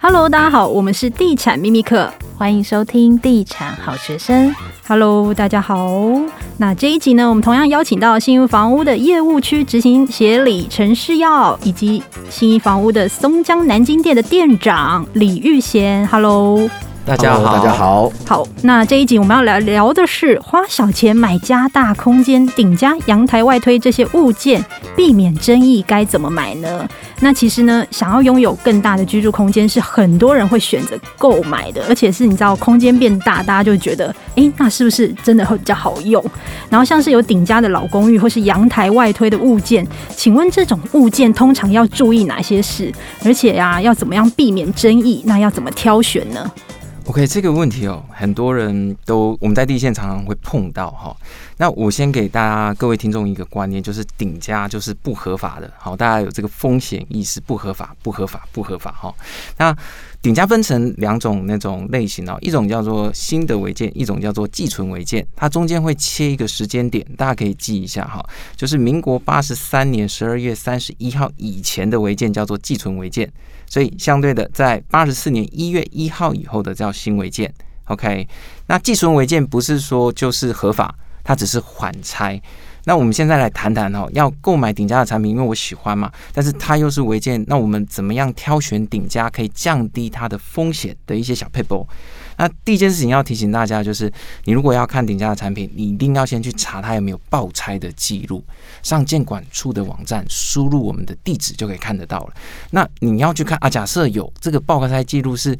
Hello，大家好，我们是地产秘密课，欢迎收听地产好学生。Hello，大家好。那这一集呢，我们同样邀请到新屋房屋的业务区执行协理陈世耀，以及新一房屋的松江南京店的店长李玉贤。Hello。大家好，Hello, 大家好。好，那这一集我们要来聊的是花小钱买加大空间、顶加阳台外推这些物件，避免争议该怎么买呢？那其实呢，想要拥有更大的居住空间，是很多人会选择购买的，而且是你知道，空间变大，大家就觉得，哎、欸，那是不是真的会比较好用？然后像是有顶加的老公寓或是阳台外推的物件，请问这种物件通常要注意哪些事？而且呀、啊，要怎么样避免争议？那要怎么挑选呢？OK，这个问题哦，很多人都我们在地线常常会碰到哈。那我先给大家各位听众一个观念，就是顶加就是不合法的，好，大家有这个风险意识，不合法，不合法，不合法哈。那顶加分成两种那种类型哦，一种叫做新的违建，一种叫做寄存违建，它中间会切一个时间点，大家可以记一下哈，就是民国八十三年十二月三十一号以前的违建叫做寄存违建。所以，相对的，在八十四年一月一号以后的叫新违建。OK，那寄存违建不是说就是合法，它只是缓拆。那我们现在来谈谈哦，要购买顶家的产品，因为我喜欢嘛，但是它又是违建，那我们怎么样挑选顶家可以降低它的风险的一些小撇步？那第一件事情要提醒大家，就是你如果要看顶价的产品，你一定要先去查它有没有爆拆的记录，上建管处的网站输入我们的地址就可以看得到了。那你要去看啊，假设有这个爆拆记录是，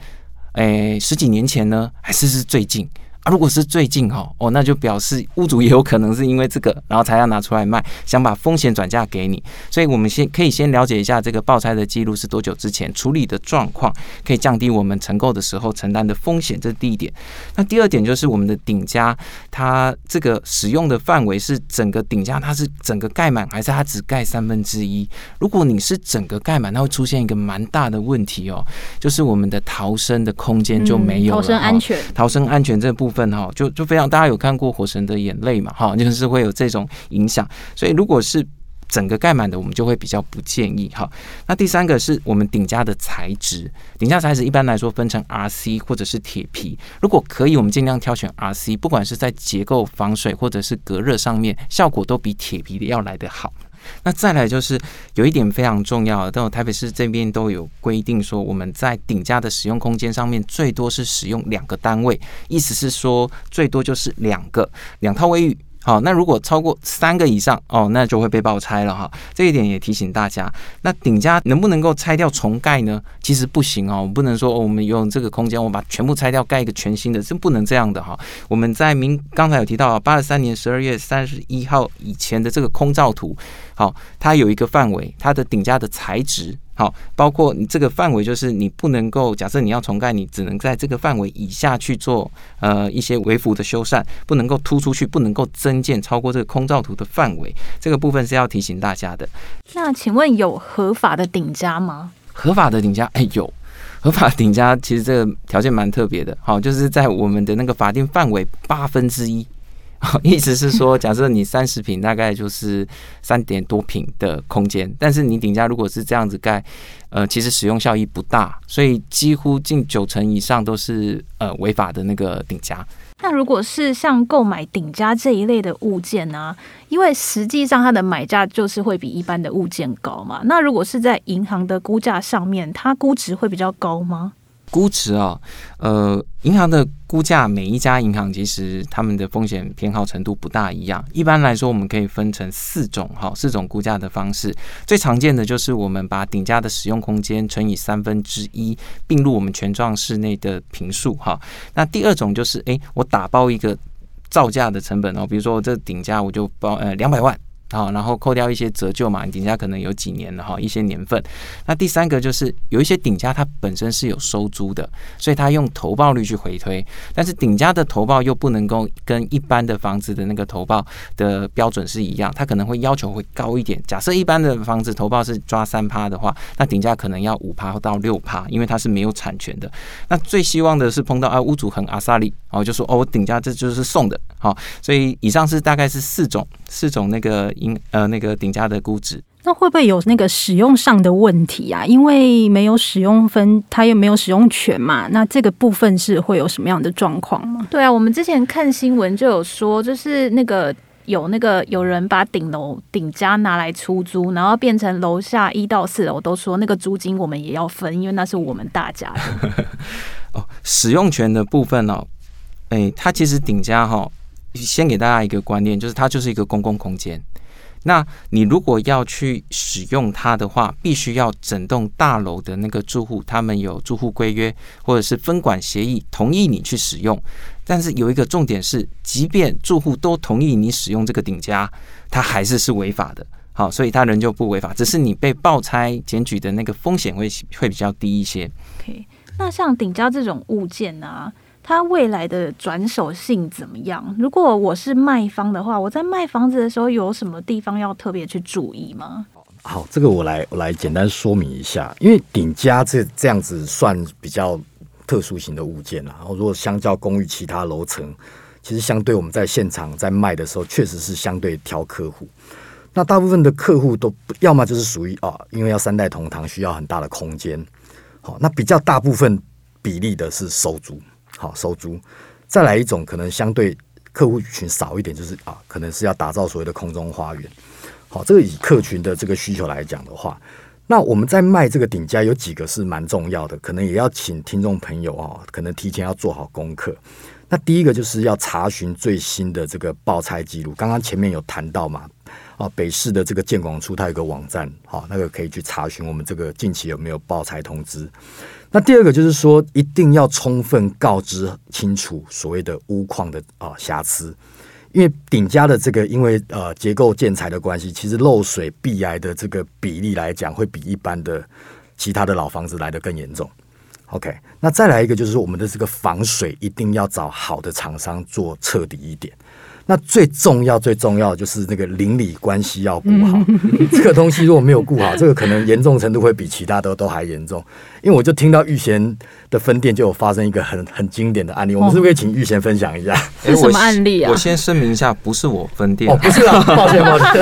诶、十几年前呢，还是是最近？啊，如果是最近哈哦，那就表示屋主也有可能是因为这个，然后才要拿出来卖，想把风险转嫁给你。所以我们先可以先了解一下这个报拆的记录是多久之前处理的状况，可以降低我们承购的时候承担的风险。这是第一点。那第二点就是我们的顶加，它这个使用的范围是整个顶加，它是整个盖满，还是它只盖三分之一？如果你是整个盖满，它会出现一个蛮大的问题哦，就是我们的逃生的空间就没有了，嗯，逃生安全，逃生安全这部分。份哈，就就非常，大家有看过《火神的眼泪》嘛？哈，就是会有这种影响。所以如果是整个盖满的，我们就会比较不建议哈。那第三个是我们顶加的材质，顶加材质一般来说分成 RC 或者是铁皮。如果可以，我们尽量挑选 RC，不管是在结构、防水或者是隔热上面，效果都比铁皮的要来得好。那再来就是有一点非常重要的，但台北市这边都有规定说，我们在顶架的使用空间上面最多是使用两个单位，意思是说最多就是两个两套卫浴。好，那如果超过三个以上哦，那就会被爆拆了哈。这一点也提醒大家。那顶加能不能够拆掉重盖呢？其实不行哦，我们不能说我们用这个空间，我把全部拆掉盖一个全新的，是不能这样的哈。我们在明刚才有提到八十三年十二月三十一号以前的这个空照图，好，它有一个范围，它的顶加的材质。好，包括你这个范围，就是你不能够假设你要重盖，你只能在这个范围以下去做呃一些微幅的修缮，不能够突出去，不能够增建超过这个空照图的范围。这个部分是要提醒大家的。那请问有合法的顶加吗？合法的顶加，哎，有合法顶加，其实这个条件蛮特别的。好，就是在我们的那个法定范围八分之一。意思是说，假设你三十平，大概就是三点多平的空间，但是你顶加如果是这样子盖，呃，其实使用效益不大，所以几乎近九成以上都是呃违法的那个顶加。那如果是像购买顶加这一类的物件呢、因为实际上它的买价就是会比一般的物件高嘛。那如果是在银行的估价上面，它估值会比较高吗？估值啊，呃，银行的估价，每一家银行其实他们的风险偏好程度不大一样。一般来说，我们可以分成四种哈，四种估价的方式。最常见的就是我们把顶价的使用空间乘以三分之一，并入我们权状室内的平数哈。那第二种就是，诶，我打包一个造价的成本哦，比如说我这顶价我就包呃两百万。好，然后扣掉一些折旧嘛，顶家可能有几年了哈，一些年份。那第三个就是有一些顶家它本身是有收租的，所以它用投报率去回推。但是顶家的投报又不能够跟一般的房子的那个投报的标准是一样，它可能会要求会高一点。假设一般的房子投报是抓三趴的话，那顶家可能要五趴到六趴，因为它是没有产权的。那最希望的是碰到啊屋主很阿萨利，哦就说哦我顶家这就是送的，好，所以以上是大概是四种四种那个。因呃那个顶家的估值，那会不会有那个使用上的问题啊？因为没有使用分，它又没有使用权嘛。那这个部分是会有什么样的状况吗？对啊，我们之前看新闻就有说，就是那个有那个有人把顶楼顶家拿来出租，然后变成楼下一到四楼都说那个租金我们也要分，因为那是我们大家的。哦，使用权的部分哦，哎，它其实顶家哈，先给大家一个观念，就是它就是一个公共空间。那你如果要去使用它的话，必须要整栋大楼的那个住户，他们有住户规约或者是分管协议，同意你去使用。但是有一个重点是，即便住户都同意你使用这个顶加，它还是是违法的。好，所以它仍旧不违法，只是你被爆拆检举的那个风险会会比较低一些。OK，那像顶加这种物件啊。它未来的转手性怎么样？如果我是卖方的话，我在卖房子的时候有什么地方要特别去注意吗？好，这个我来我来简单说明一下。因为顶加这这样子算比较特殊型的物件了。然后如果相较公寓其他楼层，其实相对我们在现场在卖的时候，确实是相对挑客户。那大部分的客户都要么就是属于啊，因为要三代同堂，需要很大的空间。好，那比较大部分比例的是收租。好，收租，再来一种可能相对客户群少一点，就是啊，可能是要打造所谓的空中花园。好，这个以客群的这个需求来讲的话，那我们在卖这个顶加有几个是蛮重要的，可能也要请听众朋友啊，可能提前要做好功课。那第一个就是要查询最新的这个报拆记录，刚刚前面有谈到嘛，啊，北市的这个建广处它有个网站，好，那个可以去查询我们这个近期有没有报拆通知。那第二个就是说，一定要充分告知清楚所谓的屋况的啊瑕疵，因为顶加的这个因为呃结构建材的关系，其实漏水壁癌的这个比例来讲，会比一般的其他的老房子来得更严重。OK，那再来一个就是，我们的这个防水一定要找好的厂商做彻底一点。那最重要、最重要的就是那个邻里关系要顾好。这个东西如果没有顾好，这个可能严重程度会比其他的都还严重。因为我就听到玉贤的分店就有发生一个很很经典的案例，我们是不是可以请玉贤分享一下？是什么案例啊？我先声明一下，不是我分店，哦，不是啊，抱歉抱歉，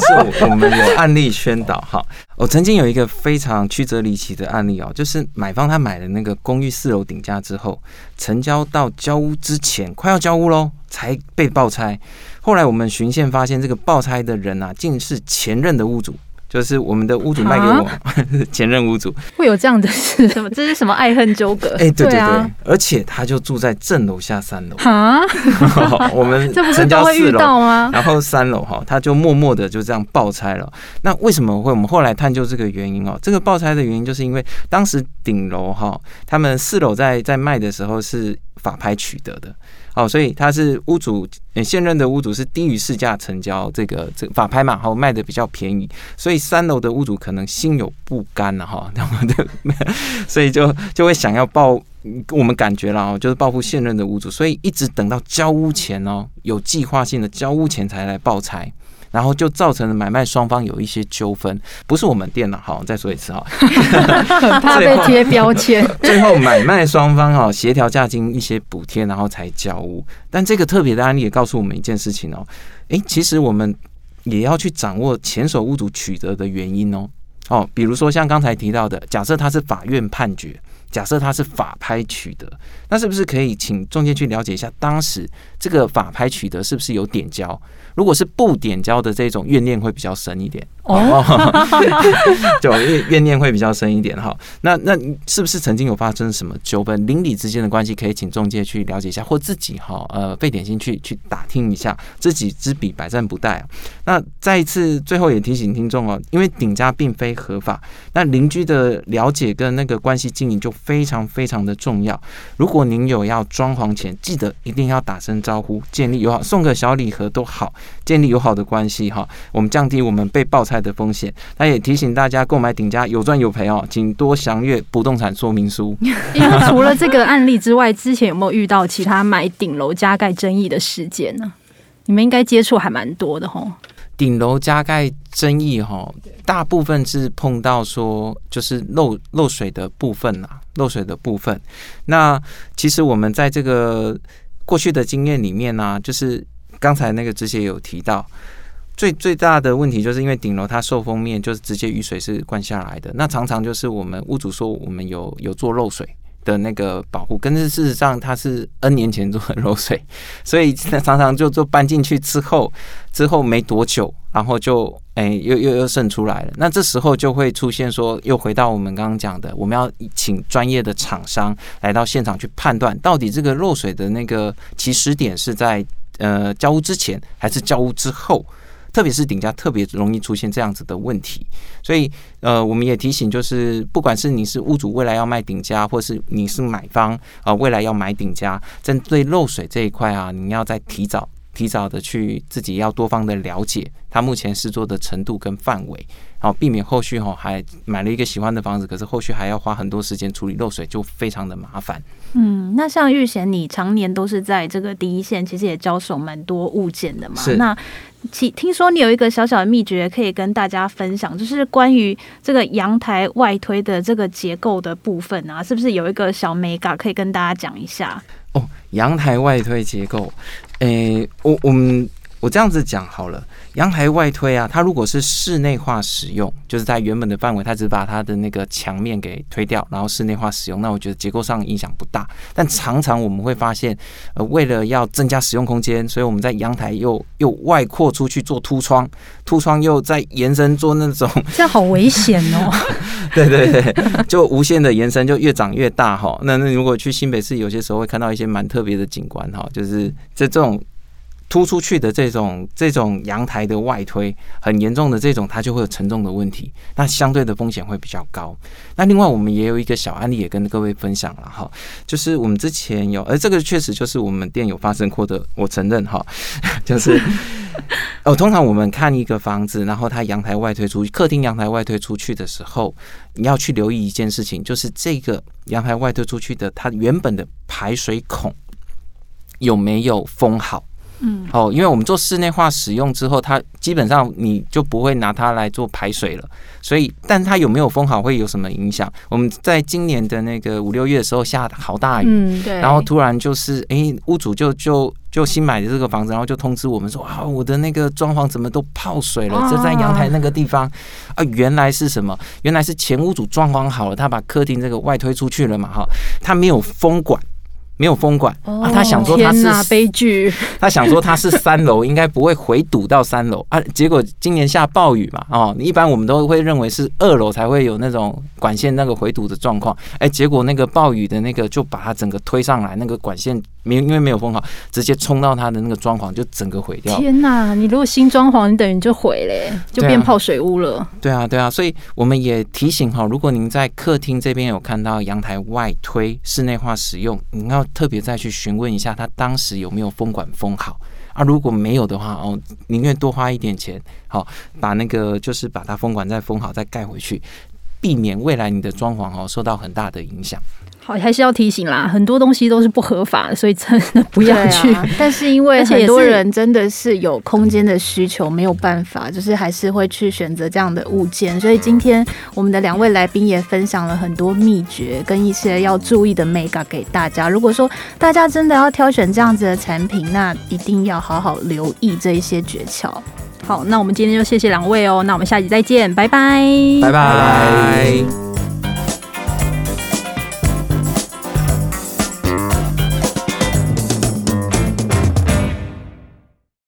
是我们有案例宣导哈。我曾经有一个非常曲折离奇的案例哦，就是买方他买了那个公寓四楼顶价之后，成交到交屋之前，快要交屋喽。才被爆拆，后来我们循线发现，这个爆拆的人啊，竟是前任的屋主，就是我们的屋主卖给我，啊、前任屋主会有这样的事？什么？这是什么爱恨纠葛？哎、欸，对对对，而且他就住在正楼下三楼啊。我们成交四楼然后三楼哈，他就默默的就这样爆拆了。那为什么会？我们后来探究这个原因哦，这个爆拆的原因就是因为当时顶楼哈，他们四楼在在卖的时候是法拍取得的。哦，所以他是屋主，现任的屋主是低于市价成交这个这个法拍嘛，好卖的比较便宜，所以三楼的屋主可能心有不甘了哈，所以就就会想要报，我们感觉了哦，就是报复现任的屋主，所以一直等到交屋前哦，有计划性的交屋前才来报财。然后就造成了买卖双方有一些纠纷，不是我们店了，好，再说一次哈，很怕被贴标签。最后买卖双方哈协调价金一些补贴，然后才交屋。但这个特别的案例也告诉我们一件事情哦，诶，其实我们也要去掌握前手屋主取得的原因哦，哦，比如说像刚才提到的，假设他是法院判决，假设他是法拍取得，那是不是可以请中介去了解一下，当时这个法拍取得是不是有点交？如果是不点交的这种怨念会比较深一点哦，就怨怨念会比较深一点哈。那那是不是曾经有发生什么纠纷？邻里之间的关系可以请中介去了解一下，或自己哈呃费点心去去打听一下，知己知彼，百战不殆。那再一次最后也提醒听众哦，因为顶家并非合法，那邻居的了解跟那个关系经营就非常非常的重要。如果您有要装潢前，记得一定要打声招呼，建立友好，送个小礼盒都好。建立友好的关系哈，我们降低我们被爆拆的风险。那也提醒大家，购买顶家有赚有赔哦，请多详阅不动产说明书。除了这个案例之外，之前有没有遇到其他买顶楼加盖争议的事件呢？你们应该接触还蛮多的吼。顶楼加盖争议哈，大部分是碰到说就是漏漏水的部分啦，漏水的部分。那其实我们在这个过去的经验里面呢，就是。刚才那个之前有提到，最最大的问题就是因为顶楼它受风面就是直接雨水是灌下来的，那常常就是我们屋主说我们有有做漏水。的那个保护，跟是事实上它是 N 年前做的漏水，所以常常就就搬进去之后，之后没多久，然后就哎、又又又渗出来了。那这时候就会出现说，又回到我们刚刚讲的，我们要请专业的厂商来到现场去判断，到底这个漏水的那个起始点是在呃交屋之前还是交屋之后。特别是顶家特别容易出现这样子的问题，所以呃，我们也提醒，就是不管是你是屋主未来要卖顶家，或是你是买方啊，未来要买顶家，针对漏水这一块啊，你要再提早提早的去自己要多方的了解他目前施作的程度跟范围，好避免后续哈还买了一个喜欢的房子，可是后续还要花很多时间处理漏水，就非常的麻烦。嗯，那像玉贤，你常年都是在这个第一线，其实也交手蛮多物件的嘛。是。那其听说你有一个小小的秘诀可以跟大家分享，就是关于这个阳台外推的这个结构的部分啊，是不是有一个小美感可以跟大家讲一下？哦，阳台外推结构，诶、欸，我我们我这样子讲好了。阳台外推啊，它如果是室内化使用，就是在原本的范围，它只把它的那个墙面给推掉，然后室内化使用，那我觉得结构上影响不大。但常常我们会发现，呃，为了要增加使用空间，所以我们在阳台又又外扩出去做凸窗，凸窗又再延伸做那种，这样好危险哦。对对对，就无限的延伸，就越长越大哈。那那如果去新北市，有些时候会看到一些蛮特别的景观哈，就是这这种。突出去的这种这种阳台的外推很严重的这种，它就会有承重的问题，那相对的风险会比较高。那另外我们也有一个小案例也跟各位分享了哈，就是我们之前有，而这个确实就是我们店有发生过的，我承认哈，就是 哦，通常我们看一个房子，然后它阳台外推出去，客厅阳台外推出去的时候，你要去留意一件事情，就是这个阳台外推出去的它原本的排水孔有没有封好。嗯，哦，因为我们做室内化使用之后，它基本上你就不会拿它来做排水了，所以，但它有没有封好会有什么影响？我们在今年的那个五六月的时候下好大雨，嗯，对，然后突然就是，哎、欸，屋主就就就新买的这个房子，然后就通知我们说，啊，我的那个装潢怎么都泡水了？就在阳台那个地方啊，原来是什么？原来是前屋主装潢好了，他把客厅这个外推出去了嘛，哈，他没有封管。没有封管啊！他想说他是悲剧，他想说他是三楼，应该不会回堵到三楼啊。结果今年下暴雨嘛，哦，一般我们都会认为是二楼才会有那种管线那个回堵的状况。哎，结果那个暴雨的那个就把它整个推上来，那个管线没因为没有封好，直接冲到他的那个装潢就整个毁掉。天哪！你如果新装潢，你等于就毁嘞，就变泡水屋了。对啊，对啊，所以我们也提醒哈，如果您在客厅这边有看到阳台外推室内化使用，你要。特别再去询问一下，他当时有没有封管封好啊？如果没有的话，哦，宁愿多花一点钱，好，把那个就是把它封管再封好，再盖回去，避免未来你的装潢哦受到很大的影响。好，还是要提醒啦，很多东西都是不合法的，所以真的不要去。啊、但是因为很多人真的是有空间的需求，没有办法，就是还是会去选择这样的物件。所以今天我们的两位来宾也分享了很多秘诀跟一些要注意的眉角给大家。如果说大家真的要挑选这样子的产品，那一定要好好留意这一些诀窍。好，那我们今天就谢谢两位哦，那我们下集再见，拜拜，拜拜。